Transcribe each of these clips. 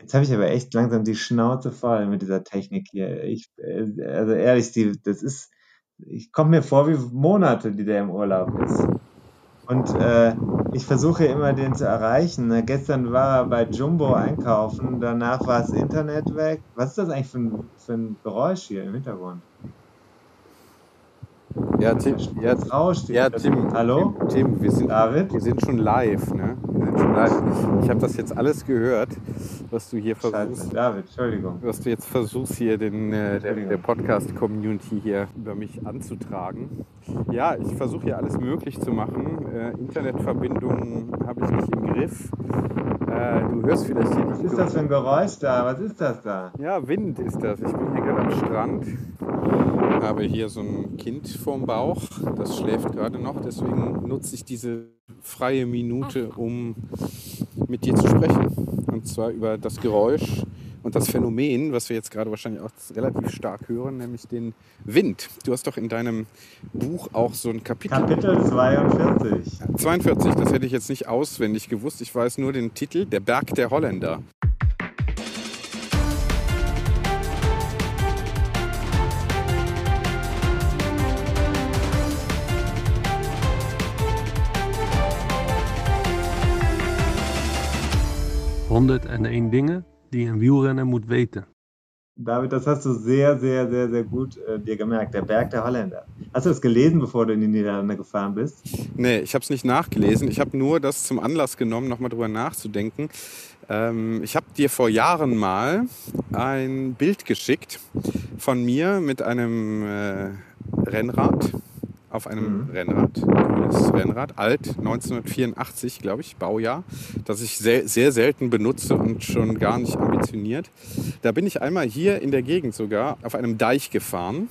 Jetzt habe ich aber echt langsam die Schnauze voll mit dieser Technik hier. Ich, äh, also ehrlich, die, das ist, ich komme mir vor wie Monate, die der im Urlaub ist. Und äh, ich versuche immer, den zu erreichen. Ne? Gestern war er bei Jumbo einkaufen, danach war das Internet weg. Was ist das eigentlich für ein, für ein Geräusch hier im Hintergrund? Ja, Tim, ja, Tim, Hallo? Tim, Tim wir, sind, David? wir sind schon live. Ne? Live. Ich habe das jetzt alles gehört, was du hier Scheiße, versuchst. David, Entschuldigung. Was du jetzt versuchst, hier den, äh, der, der Podcast-Community hier über mich anzutragen. Ja, ich versuche hier alles möglich zu machen. Äh, Internetverbindungen habe ich nicht im Griff. Äh, du hörst vielleicht hier Was ist das für ein Geräusch da? Was ist das da? Ja, Wind ist das. Ich bin hier gerade am Strand. Habe hier so ein Kind vorm Bauch. Das schläft gerade noch. Deswegen nutze ich diese freie Minute, um mit dir zu sprechen. Und zwar über das Geräusch und das Phänomen, was wir jetzt gerade wahrscheinlich auch relativ stark hören, nämlich den Wind. Du hast doch in deinem Buch auch so ein Kapitel. Kapitel 42. 42, das hätte ich jetzt nicht auswendig gewusst. Ich weiß nur den Titel, Der Berg der Holländer. En één dingen die een wielrenner moet weten. David, das hast du sehr, sehr, sehr, sehr gut äh, dir gemerkt. Der Berg der Holländer. Hast du das gelesen, bevor du in die Niederlande gefahren bist? Nee, ich habe es nicht nachgelesen. Ich habe nur das zum Anlass genommen, nochmal drüber nachzudenken. Ähm, ich habe dir vor Jahren mal ein Bild geschickt von mir mit einem äh, Rennrad. Auf einem Mhm. Rennrad, grünes Rennrad, alt, 1984, glaube ich, Baujahr, das ich sehr, sehr selten benutze und schon gar nicht ambitioniert. Da bin ich einmal hier in der Gegend sogar auf einem Deich gefahren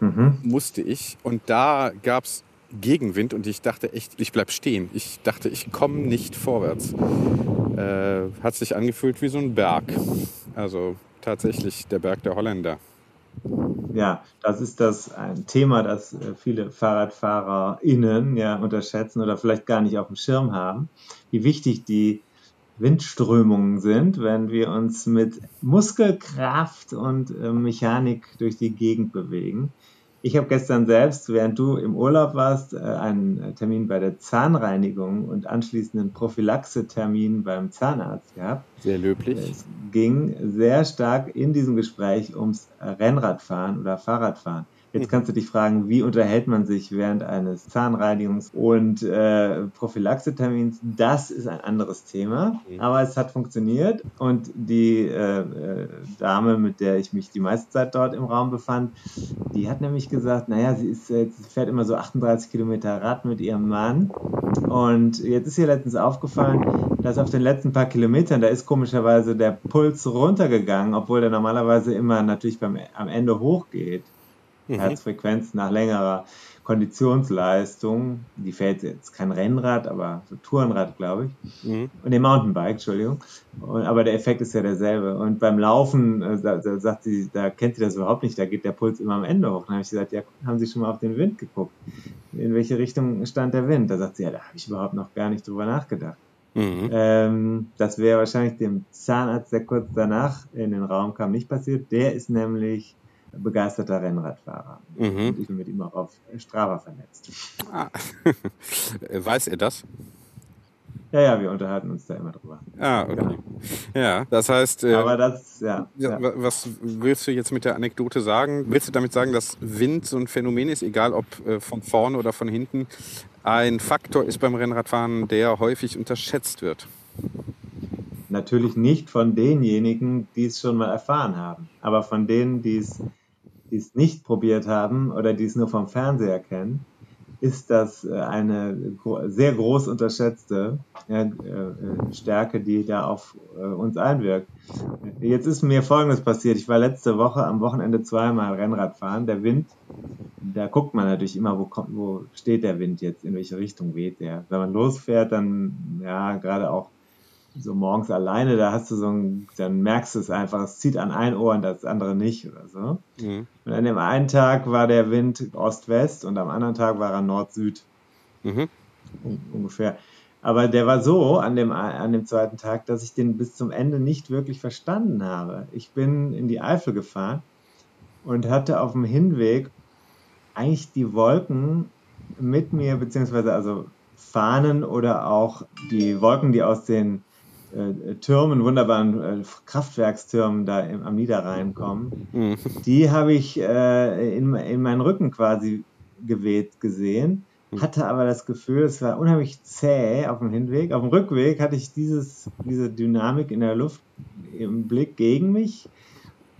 Mhm. musste ich. Und da gab es Gegenwind und ich dachte echt, ich bleib stehen. Ich dachte, ich komme nicht vorwärts. Äh, hat sich angefühlt wie so ein Berg. Also tatsächlich der Berg der Holländer. Ja, das ist das ein Thema, das äh, viele FahrradfahrerInnen ja unterschätzen oder vielleicht gar nicht auf dem Schirm haben, wie wichtig die Windströmungen sind, wenn wir uns mit Muskelkraft und äh, Mechanik durch die Gegend bewegen. Ich habe gestern selbst, während du im Urlaub warst, äh, einen Termin bei der Zahnreinigung und anschließenden Prophylaxe-Termin beim Zahnarzt gehabt. Sehr löblich. Es ging sehr stark in diesem Gespräch ums Rennradfahren oder Fahrradfahren. Jetzt kannst du dich fragen, wie unterhält man sich während eines Zahnreinigungs- und äh, Prophylaxetermins? Das ist ein anderes Thema, aber es hat funktioniert und die äh, äh, Dame, mit der ich mich die meiste Zeit dort im Raum befand, die hat nämlich gesagt, naja, sie ist, äh, sie fährt immer so 38 Kilometer Rad mit ihrem Mann und jetzt ist ihr letztens aufgefallen, dass auf den letzten paar Kilometern, da ist komischerweise der Puls runtergegangen, obwohl der normalerweise immer natürlich beim, am Ende hochgeht. Herzfrequenz nach längerer Konditionsleistung. Die fährt jetzt kein Rennrad, aber so Tourenrad, glaube ich. Mhm. Und den Mountainbike, Entschuldigung. Und, aber der Effekt ist ja derselbe. Und beim Laufen, äh, da, da sagt sie, da kennt sie das überhaupt nicht, da geht der Puls immer am Ende hoch. Dann habe ich gesagt, ja, haben Sie schon mal auf den Wind geguckt? In welche Richtung stand der Wind? Da sagt sie, ja, da habe ich überhaupt noch gar nicht drüber nachgedacht. Mhm. Ähm, das wäre wahrscheinlich dem Zahnarzt, der kurz danach in den Raum kam, nicht passiert. Der ist nämlich begeisterter Rennradfahrer. Mhm. Und ich bin mit ihm auch auf Strava vernetzt. Ah. Weiß er das? Ja, ja, wir unterhalten uns da immer drüber. Ah, okay. Ja, das heißt, äh, Aber das, ja. Ja, ja. wa- Was willst du jetzt mit der Anekdote sagen? Willst du damit sagen, dass Wind so ein Phänomen ist, egal ob äh, von vorne oder von hinten, ein Faktor ist beim Rennradfahren, der häufig unterschätzt wird? Natürlich nicht von denjenigen, die es schon mal erfahren haben, aber von denen, die es, die es nicht probiert haben oder die es nur vom Fernseher kennen, ist das äh, eine sehr groß unterschätzte ja, äh, Stärke, die da auf äh, uns einwirkt. Jetzt ist mir Folgendes passiert. Ich war letzte Woche am Wochenende zweimal Rennrad fahren. Der Wind, da guckt man natürlich immer, wo kommt, wo steht der Wind jetzt, in welche Richtung weht der. Wenn man losfährt, dann ja gerade auch so morgens alleine, da hast du so ein, dann merkst du es einfach, es zieht an ein Ohr und das andere nicht oder so. Mhm. Und an dem einen Tag war der Wind Ost-West und am anderen Tag war er Nord-Süd. Mhm. ungefähr. Aber der war so an dem, an dem zweiten Tag, dass ich den bis zum Ende nicht wirklich verstanden habe. Ich bin in die Eifel gefahren und hatte auf dem Hinweg eigentlich die Wolken mit mir, beziehungsweise also Fahnen oder auch die Wolken, die aus den Türmen, wunderbaren äh, Kraftwerkstürmen da im, am Niederrhein kommen, mhm. die habe ich äh, in, in meinen Rücken quasi geweht gesehen, mhm. hatte aber das Gefühl, es war unheimlich zäh auf dem Hinweg. Auf dem Rückweg hatte ich dieses, diese Dynamik in der Luft im Blick gegen mich,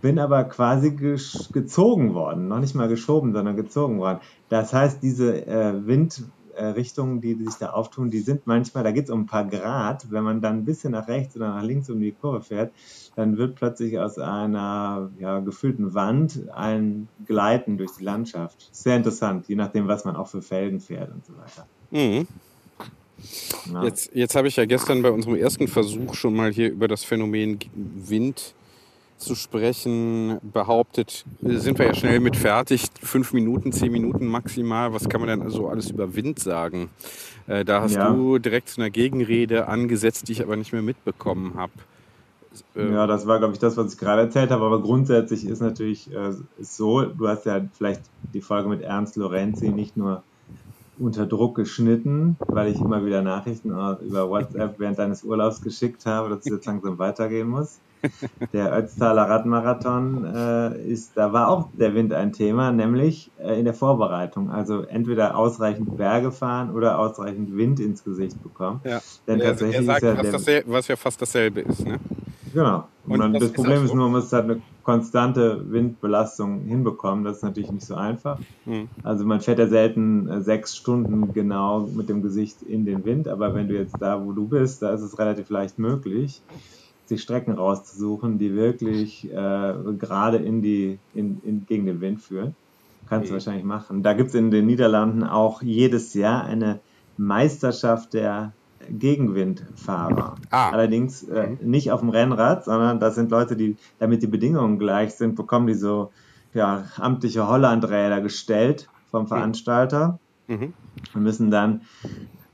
bin aber quasi gezogen worden, noch nicht mal geschoben, sondern gezogen worden. Das heißt, diese äh, Wind äh, Richtungen, die sich da auftun, die sind manchmal, da geht es um ein paar Grad. Wenn man dann ein bisschen nach rechts oder nach links um die Kurve fährt, dann wird plötzlich aus einer ja, gefüllten Wand ein Gleiten durch die Landschaft. Sehr interessant, je nachdem, was man auch für Felgen fährt und so weiter. Mhm. Ja. Jetzt, jetzt habe ich ja gestern bei unserem ersten Versuch schon mal hier über das Phänomen Wind zu sprechen behauptet, sind wir ja schnell mit fertig. Fünf Minuten, zehn Minuten maximal. Was kann man denn also alles über Wind sagen? Äh, da hast ja. du direkt zu einer Gegenrede angesetzt, die ich aber nicht mehr mitbekommen habe. Äh, ja, das war, glaube ich, das, was ich gerade erzählt habe. Aber grundsätzlich ist natürlich äh, so, du hast ja vielleicht die Folge mit Ernst Lorenzi nicht nur unter Druck geschnitten, weil ich immer wieder Nachrichten über WhatsApp während deines Urlaubs geschickt habe, dass es jetzt langsam weitergehen muss. Der Ötztaler Radmarathon äh, ist, da war auch der Wind ein Thema, nämlich äh, in der Vorbereitung. Also entweder ausreichend Berge fahren oder ausreichend Wind ins Gesicht bekommen. Ja. Denn ja, tatsächlich er sagt, ist ja was, der, was ja fast dasselbe ist. Ne? Genau. Und, Und das, das Problem ist nur, man muss halt eine konstante Windbelastung hinbekommen. Das ist natürlich nicht so einfach. Mhm. Also man fährt ja selten äh, sechs Stunden genau mit dem Gesicht in den Wind, aber wenn du jetzt da, wo du bist, da ist es relativ leicht möglich sich Strecken rauszusuchen, die wirklich äh, gerade in die, in, in, gegen den Wind führen. Kannst du wahrscheinlich machen. Da gibt es in den Niederlanden auch jedes Jahr eine Meisterschaft der Gegenwindfahrer. Ah. Allerdings äh, mhm. nicht auf dem Rennrad, sondern das sind Leute, die, damit die Bedingungen gleich sind, bekommen die so ja, amtliche Hollandräder gestellt vom. Veranstalter mhm. und müssen dann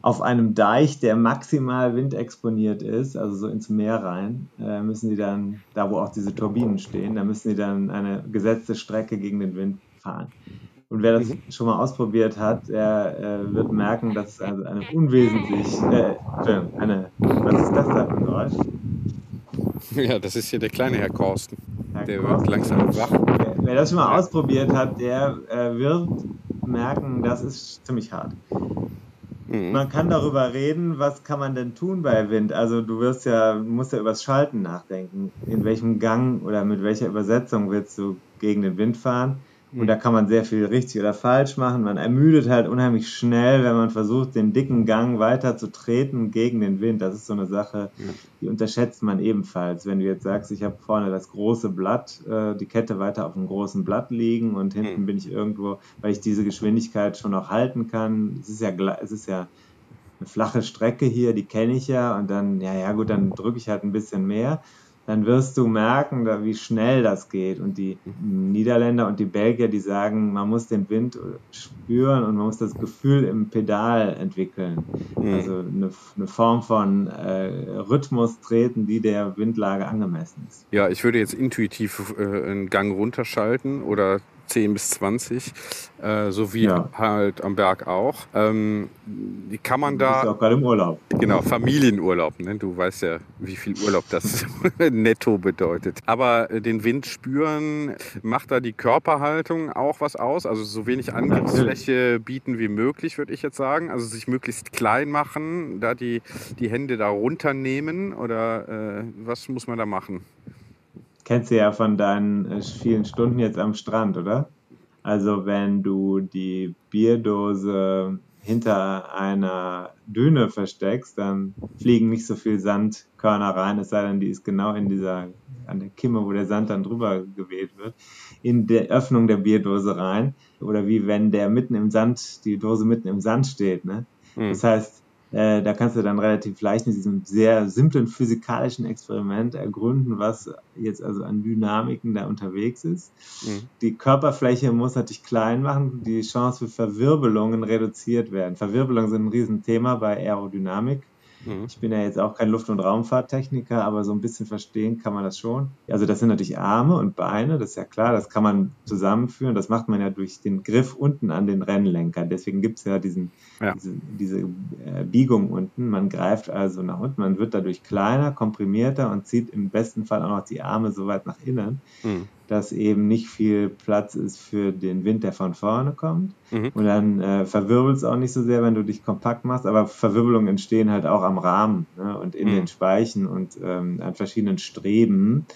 auf einem Deich, der maximal windexponiert ist, also so ins Meer rein, äh, müssen sie dann, da wo auch diese Turbinen stehen, da müssen sie dann eine gesetzte Strecke gegen den Wind fahren. Und wer das mhm. schon mal ausprobiert hat, der äh, wird merken, dass es also eine unwesentlich, äh, eine, was ist das da für ein Geräusch? Ja, das ist hier der kleine Herr Korsten. Herr der Korsten. wird langsam wach. Wer, wer, das schon mal ausprobiert hat, der äh, wird merken, das ist ziemlich hart. Mhm. Man kann darüber reden, was kann man denn tun bei Wind? Also du wirst ja, musst ja übers Schalten nachdenken. In welchem Gang oder mit welcher Übersetzung willst du gegen den Wind fahren? Und da kann man sehr viel richtig oder falsch machen. Man ermüdet halt unheimlich schnell, wenn man versucht, den dicken Gang weiter zu treten gegen den Wind. Das ist so eine Sache, die unterschätzt man ebenfalls. Wenn du jetzt sagst, ich habe vorne das große Blatt, äh, die Kette weiter auf dem großen Blatt liegen und hinten bin ich irgendwo, weil ich diese Geschwindigkeit schon noch halten kann. Es ist ja, es ist ja eine flache Strecke hier, die kenne ich ja und dann, ja, ja gut, dann drücke ich halt ein bisschen mehr dann wirst du merken, wie schnell das geht. Und die Niederländer und die Belgier, die sagen, man muss den Wind spüren und man muss das Gefühl im Pedal entwickeln. Mhm. Also eine, eine, Form von äh, Rhythmus treten, die der Windlage angemessen ist. Ja, ich würde jetzt intuitiv äh, einen Gang runterschalten oder 10 bis 20, äh, so wie ja. halt am Berg auch. Ähm, die kann man da. Du bist auch gerade im Urlaub. Genau, Familienurlaub. Ne? Du weißt ja, wie viel Urlaub das netto bedeutet. Aber äh, den Wind spüren, macht da die Körperhaltung auch was aus? Also so wenig Angriffsfläche bieten wie möglich, würde ich jetzt sagen. Also sich möglichst klein machen, da die, die Hände da runternehmen oder äh, was muss man da machen? Kennst du ja von deinen äh, vielen Stunden jetzt am Strand, oder? Also wenn du die Bierdose hinter einer Düne versteckst, dann fliegen nicht so viel Sandkörner rein, es sei denn, die ist genau in dieser, an der Kimme, wo der Sand dann drüber geweht wird, in der Öffnung der Bierdose rein. Oder wie wenn der mitten im Sand, die Dose mitten im Sand steht. Ne? Mhm. Das heißt, äh, da kannst du dann relativ leicht mit diesem sehr simplen physikalischen Experiment ergründen, was jetzt also an Dynamiken da unterwegs ist. Mhm. Die Körperfläche muss natürlich klein machen, die Chance für Verwirbelungen reduziert werden. Verwirbelungen sind ein Riesenthema bei Aerodynamik. Mhm. Ich bin ja jetzt auch kein Luft- und Raumfahrttechniker, aber so ein bisschen verstehen kann man das schon. Also das sind natürlich Arme und Beine, das ist ja klar, das kann man zusammenführen. Das macht man ja durch den Griff unten an den Rennlenker. Deswegen gibt es ja diesen, ja. diese, diese äh, Biegung unten. Man greift also nach unten, man wird dadurch kleiner, komprimierter und zieht im besten Fall auch noch die Arme so weit nach innen. Mhm dass eben nicht viel Platz ist für den Wind, der von vorne kommt. Mhm. Und dann äh, verwirbelt es auch nicht so sehr, wenn du dich kompakt machst, aber Verwirbelungen entstehen halt auch am Rahmen ne, und in mhm. den Speichen und ähm, an verschiedenen Streben.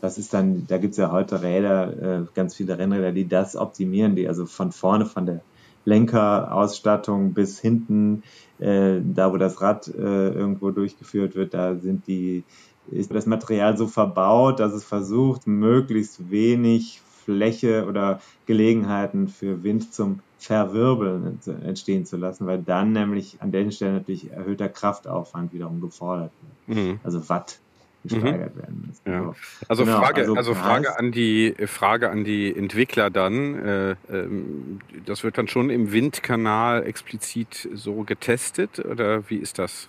Das ist dann, da gibt es ja heute Räder, äh, ganz viele Rennräder, die das optimieren, die also von vorne, von der Lenkerausstattung bis hinten, äh, da wo das Rad äh, irgendwo durchgeführt wird, da sind die ist das Material so verbaut, dass es versucht, möglichst wenig Fläche oder Gelegenheiten für Wind zum Verwirbeln entstehen zu lassen, weil dann nämlich an den Stellen natürlich erhöhter Kraftaufwand wiederum gefordert wird. Mhm. Also Watt gesteigert mhm. werden müssen. Ja. Also, genau, Frage, also, also Frage an die Frage an die Entwickler dann. Äh, äh, das wird dann schon im Windkanal explizit so getestet oder wie ist das?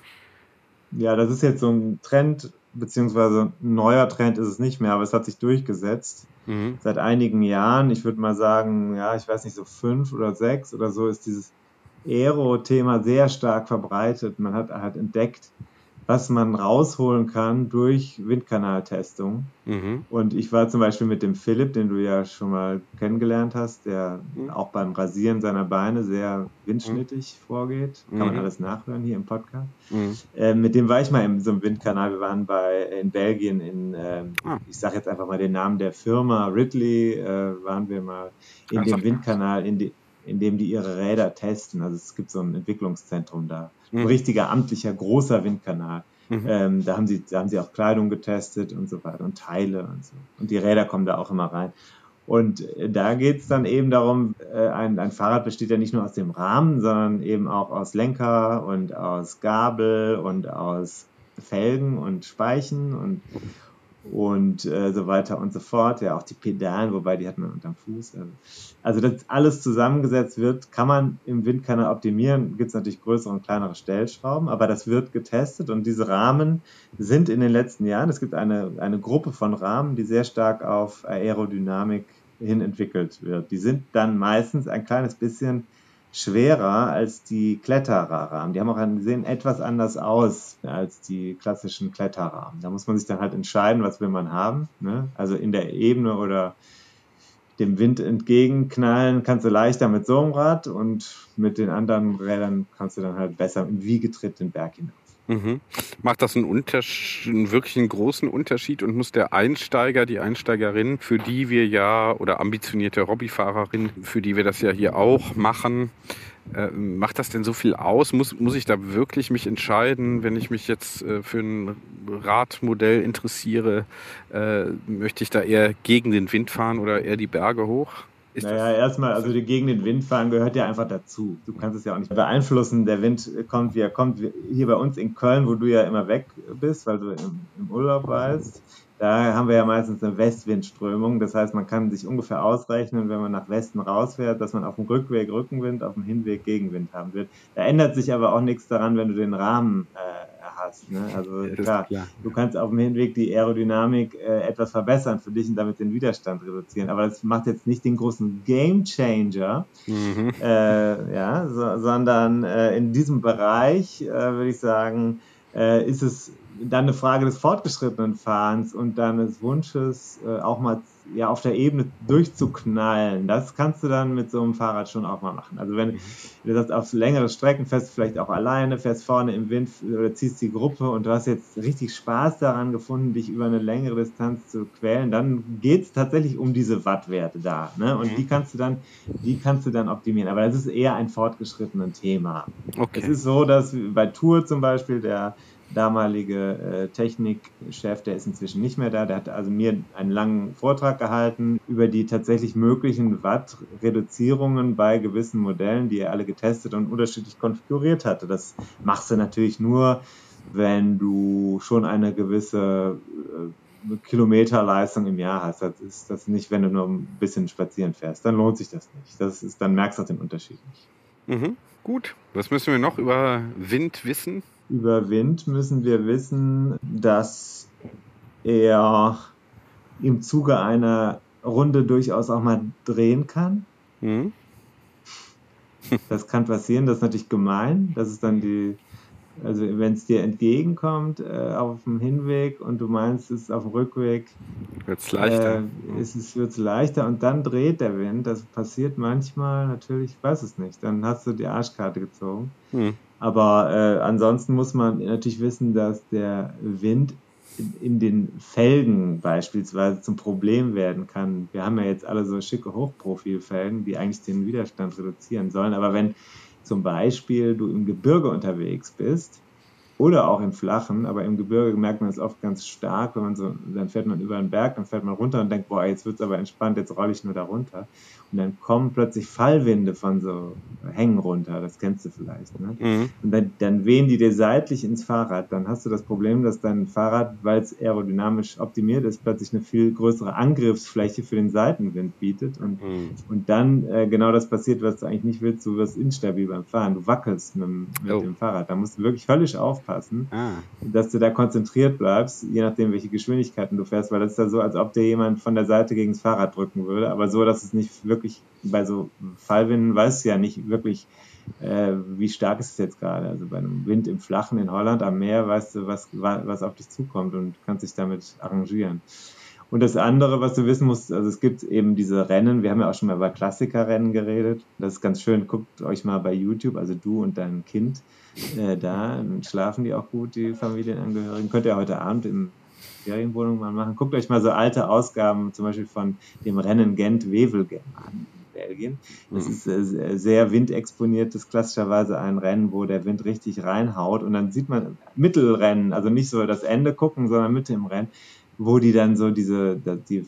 Ja, das ist jetzt so ein Trend beziehungsweise ein neuer Trend ist es nicht mehr, aber es hat sich durchgesetzt. Mhm. Seit einigen Jahren, ich würde mal sagen, ja, ich weiß nicht, so fünf oder sechs oder so, ist dieses Aero-Thema sehr stark verbreitet. Man hat halt entdeckt, was man rausholen kann durch Windkanaltestung. Mhm. Und ich war zum Beispiel mit dem Philipp, den du ja schon mal kennengelernt hast, der mhm. auch beim Rasieren seiner Beine sehr windschnittig mhm. vorgeht. Kann man mhm. alles nachhören hier im Podcast. Mhm. Äh, mit dem war ich mal in so einem Windkanal. Wir waren bei in Belgien in, äh, ah. ich sage jetzt einfach mal den Namen der Firma Ridley, äh, waren wir mal in also, dem Windkanal, in, die, in dem die ihre Räder testen. Also es gibt so ein Entwicklungszentrum da ein mhm. richtiger amtlicher großer Windkanal. Mhm. Ähm, da, haben sie, da haben sie auch Kleidung getestet und so weiter und Teile und so. Und die Räder kommen da auch immer rein. Und äh, da geht es dann eben darum, äh, ein, ein Fahrrad besteht ja nicht nur aus dem Rahmen, sondern eben auch aus Lenker und aus Gabel und aus Felgen und Speichen und, und äh, so weiter und so fort. Ja, auch die Pedalen, wobei die hat man unterm Fuß. Also, also das alles zusammengesetzt wird, kann man im Windkanal optimieren. Gibt es natürlich größere und kleinere Stellschrauben, aber das wird getestet und diese Rahmen sind in den letzten Jahren, es gibt eine, eine Gruppe von Rahmen, die sehr stark auf Aerodynamik hin entwickelt wird. Die sind dann meistens ein kleines bisschen schwerer als die Klettererrahmen. Die haben auch sehen etwas anders aus als die klassischen Kletterrahmen. Da muss man sich dann halt entscheiden, was will man haben. Ne? Also in der Ebene oder dem Wind entgegenknallen kannst du leichter mit so einem Rad und mit den anderen Rädern kannst du dann halt besser im Wiegetritt den Berg hinauf. Mhm. Macht das einen, einen wirklich einen großen Unterschied und muss der Einsteiger, die Einsteigerin, für die wir ja, oder ambitionierte Hobbyfahrerin, für die wir das ja hier auch machen, äh, macht das denn so viel aus? Muss, muss ich da wirklich mich entscheiden, wenn ich mich jetzt äh, für ein Radmodell interessiere? Äh, möchte ich da eher gegen den Wind fahren oder eher die Berge hoch? Ist naja, erstmal, also die gegen den Wind fahren gehört ja einfach dazu. Du kannst es ja auch nicht beeinflussen. Der Wind kommt, wie er kommt. Hier bei uns in Köln, wo du ja immer weg bist, weil du im, im Urlaub weißt, da haben wir ja meistens eine Westwindströmung. Das heißt, man kann sich ungefähr ausrechnen, wenn man nach Westen rausfährt, dass man auf dem Rückweg Rückenwind, auf dem Hinweg Gegenwind haben wird. Da ändert sich aber auch nichts daran, wenn du den Rahmen äh, hast. Ne? Also ja, klar, klar, du kannst auf dem Hinweg die Aerodynamik äh, etwas verbessern für dich und damit den Widerstand reduzieren. Aber das macht jetzt nicht den großen Game Changer, mhm. äh, ja, so, sondern äh, in diesem Bereich äh, würde ich sagen, äh, ist es dann eine Frage des fortgeschrittenen Fahrens und deines Wunsches, äh, auch mal ja auf der Ebene durchzuknallen, das kannst du dann mit so einem Fahrrad schon auch mal machen. Also wenn mhm. du sagst, auf längere Strecken fährst du vielleicht auch alleine, fährst vorne im Wind oder ziehst die Gruppe und du hast jetzt richtig Spaß daran gefunden, dich über eine längere Distanz zu quälen, dann geht es tatsächlich um diese Wattwerte da. Ne? Und mhm. die kannst du dann, die kannst du dann optimieren. Aber das ist eher ein fortgeschrittenes Thema. Okay. Es ist so, dass bei Tour zum Beispiel der damalige äh, Technikchef, der ist inzwischen nicht mehr da, der hat also mir einen langen Vortrag gehalten über die tatsächlich möglichen Watt-Reduzierungen bei gewissen Modellen, die er alle getestet und unterschiedlich konfiguriert hatte. Das machst du natürlich nur, wenn du schon eine gewisse äh, Kilometerleistung im Jahr hast. Das ist das nicht, wenn du nur ein bisschen spazieren fährst. Dann lohnt sich das nicht. Das ist, dann merkst du den Unterschied nicht. Mhm. Gut. Was müssen wir noch über Wind wissen? über Wind müssen wir wissen, dass er im Zuge einer Runde durchaus auch mal drehen kann. Mhm. Das kann passieren, das ist natürlich gemein. Das ist dann die, also wenn es dir entgegenkommt äh, auf dem Hinweg und du meinst, es ist auf dem Rückweg, wird es leichter. Äh, ist es wird's leichter und dann dreht der Wind. Das passiert manchmal natürlich, ich weiß es nicht. Dann hast du die Arschkarte gezogen. Mhm. Aber äh, ansonsten muss man natürlich wissen, dass der Wind in, in, den Felgen beispielsweise zum Problem werden kann. Wir haben ja jetzt alle so schicke Hochprofilfelgen, die eigentlich den Widerstand reduzieren sollen. Aber wenn zum Beispiel du im Gebirge unterwegs bist, oder auch im Flachen, aber im Gebirge merkt man es oft ganz stark, wenn man so, dann fährt man über einen Berg, dann fährt man runter und denkt, boah, jetzt wird's aber entspannt, jetzt rolle ich nur da runter. Und dann kommen plötzlich Fallwinde von so Hängen runter, das kennst du vielleicht. Ne? Mhm. Und dann, dann wehen die dir seitlich ins Fahrrad. Dann hast du das Problem, dass dein Fahrrad, weil es aerodynamisch optimiert ist, plötzlich eine viel größere Angriffsfläche für den Seitenwind bietet. Und, mhm. und dann äh, genau das passiert, was du eigentlich nicht willst, du wirst instabil beim Fahren. Du wackelst mit, mit oh. dem Fahrrad. Da musst du wirklich höllisch aufpassen, ah. dass du da konzentriert bleibst, je nachdem, welche Geschwindigkeiten du fährst, weil das ist ja so, als ob dir jemand von der Seite gegen das Fahrrad drücken würde, aber so, dass es nicht wirklich wirklich, bei so Fallwinden weißt du ja nicht wirklich, äh, wie stark ist es jetzt gerade. Also bei einem Wind im Flachen in Holland am Meer weißt du, was, was auf dich zukommt und kannst dich damit arrangieren. Und das andere, was du wissen musst, also es gibt eben diese Rennen, wir haben ja auch schon mal über Klassikerrennen geredet. Das ist ganz schön, guckt euch mal bei YouTube, also du und dein Kind äh, da, schlafen die auch gut, die Familienangehörigen. Könnt ihr heute Abend im Ferienwohnung mal machen. Guckt euch mal so alte Ausgaben zum Beispiel von dem Rennen Gent-Wevelgem an. Belgien. Das mhm. ist äh, sehr windexponiert, das ist klassischerweise ein Rennen, wo der Wind richtig reinhaut und dann sieht man Mittelrennen, also nicht so das Ende gucken, sondern Mitte im Rennen, wo die dann so diese die äh,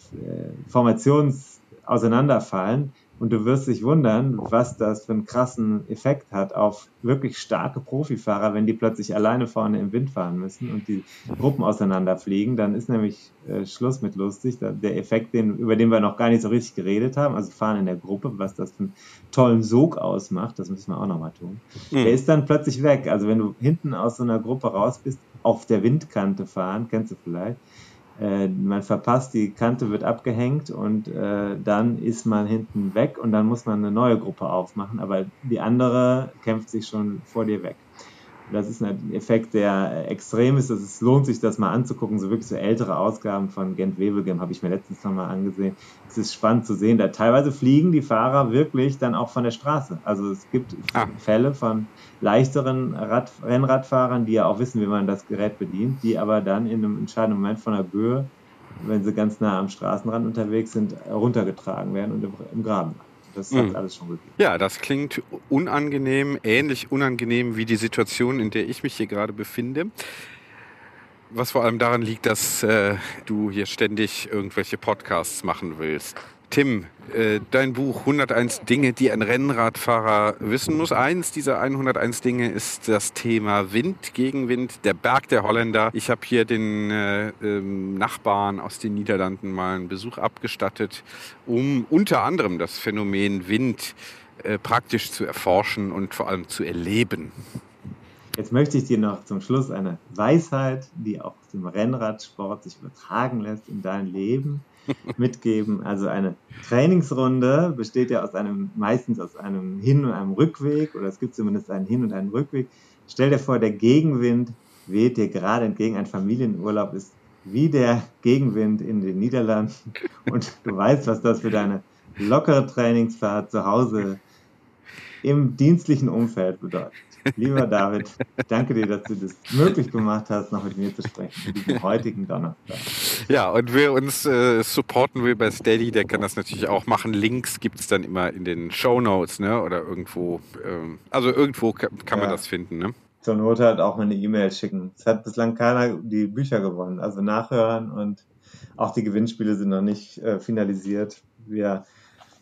Formations auseinanderfallen und du wirst dich wundern, was das für einen krassen Effekt hat auf wirklich starke Profifahrer, wenn die plötzlich alleine vorne im Wind fahren müssen und die Gruppen auseinanderfliegen. Dann ist nämlich äh, Schluss mit lustig. Der Effekt, den, über den wir noch gar nicht so richtig geredet haben, also fahren in der Gruppe, was das für einen tollen Sog ausmacht, das müssen wir auch nochmal tun. Mhm. Der ist dann plötzlich weg. Also wenn du hinten aus so einer Gruppe raus bist, auf der Windkante fahren, kennst du vielleicht, man verpasst, die Kante wird abgehängt und äh, dann ist man hinten weg und dann muss man eine neue Gruppe aufmachen, aber die andere kämpft sich schon vor dir weg. Das ist ein Effekt, der extrem ist. Es lohnt sich, das mal anzugucken. So wirklich so ältere Ausgaben von Gent Wevelgem habe ich mir letztens noch mal angesehen. Es ist spannend zu sehen. Da teilweise fliegen die Fahrer wirklich dann auch von der Straße. Also es gibt ah. Fälle von leichteren Rad Rennradfahrern, die ja auch wissen, wie man das Gerät bedient, die aber dann in einem entscheidenden Moment von der Böe, wenn sie ganz nah am Straßenrand unterwegs sind, runtergetragen werden und im, im Graben das hat mhm. alles schon gegeben. Ja, das klingt unangenehm, ähnlich unangenehm wie die Situation, in der ich mich hier gerade befinde. Was vor allem daran liegt, dass äh, du hier ständig irgendwelche Podcasts machen willst. Tim, äh, dein Buch 101 Dinge, die ein Rennradfahrer wissen muss. Eins dieser 101 Dinge ist das Thema Wind, Gegenwind, der Berg der Holländer. Ich habe hier den äh, ähm, Nachbarn aus den Niederlanden mal einen Besuch abgestattet, um unter anderem das Phänomen Wind äh, praktisch zu erforschen und vor allem zu erleben. Jetzt möchte ich dir noch zum Schluss eine Weisheit, die auch aus dem Rennradsport sich übertragen lässt in dein Leben mitgeben. Also eine Trainingsrunde besteht ja aus einem, meistens aus einem Hin- und einem Rückweg, oder es gibt zumindest einen Hin- und einen Rückweg. Stell dir vor, der Gegenwind weht dir gerade entgegen. Ein Familienurlaub ist wie der Gegenwind in den Niederlanden und du weißt, was das für deine lockere Trainingsfahrt zu Hause im dienstlichen Umfeld bedeutet. Lieber David, danke dir, dass du das möglich gemacht hast, noch mit mir zu sprechen, diesen heutigen Donnerstag. Ja, und wer uns äh, supporten will bei Steady, der kann das natürlich auch machen. Links gibt es dann immer in den Show Notes, ne? Oder irgendwo, ähm, also irgendwo kann, kann ja. man das finden, ne? Zur Not halt auch mal eine E-Mail schicken. Es hat bislang keiner die Bücher gewonnen. Also nachhören und auch die Gewinnspiele sind noch nicht äh, finalisiert. Wir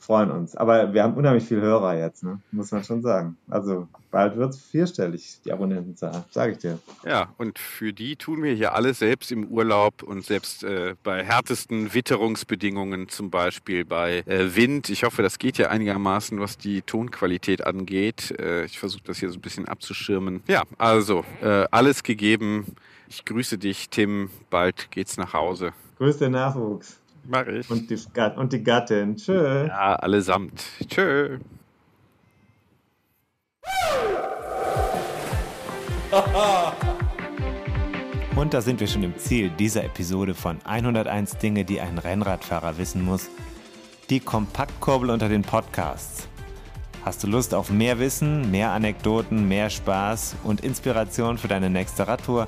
freuen uns. Aber wir haben unheimlich viele Hörer jetzt, ne? muss man schon sagen. Also bald wird es vierstellig, die Abonnentenzahl, sage ich dir. Ja, und für die tun wir hier alle selbst im Urlaub und selbst äh, bei härtesten Witterungsbedingungen, zum Beispiel bei äh, Wind. Ich hoffe, das geht ja einigermaßen, was die Tonqualität angeht. Äh, ich versuche das hier so ein bisschen abzuschirmen. Ja, also äh, alles gegeben. Ich grüße dich, Tim. Bald geht's nach Hause. Grüß den Nachwuchs. Mach ich. Und die, und die Gattin. Tschö. Ja, allesamt. Tschö. Und da sind wir schon im Ziel dieser Episode von 101 Dinge, die ein Rennradfahrer wissen muss. Die Kompaktkurbel unter den Podcasts. Hast du Lust auf mehr Wissen, mehr Anekdoten, mehr Spaß und Inspiration für deine nächste Radtour?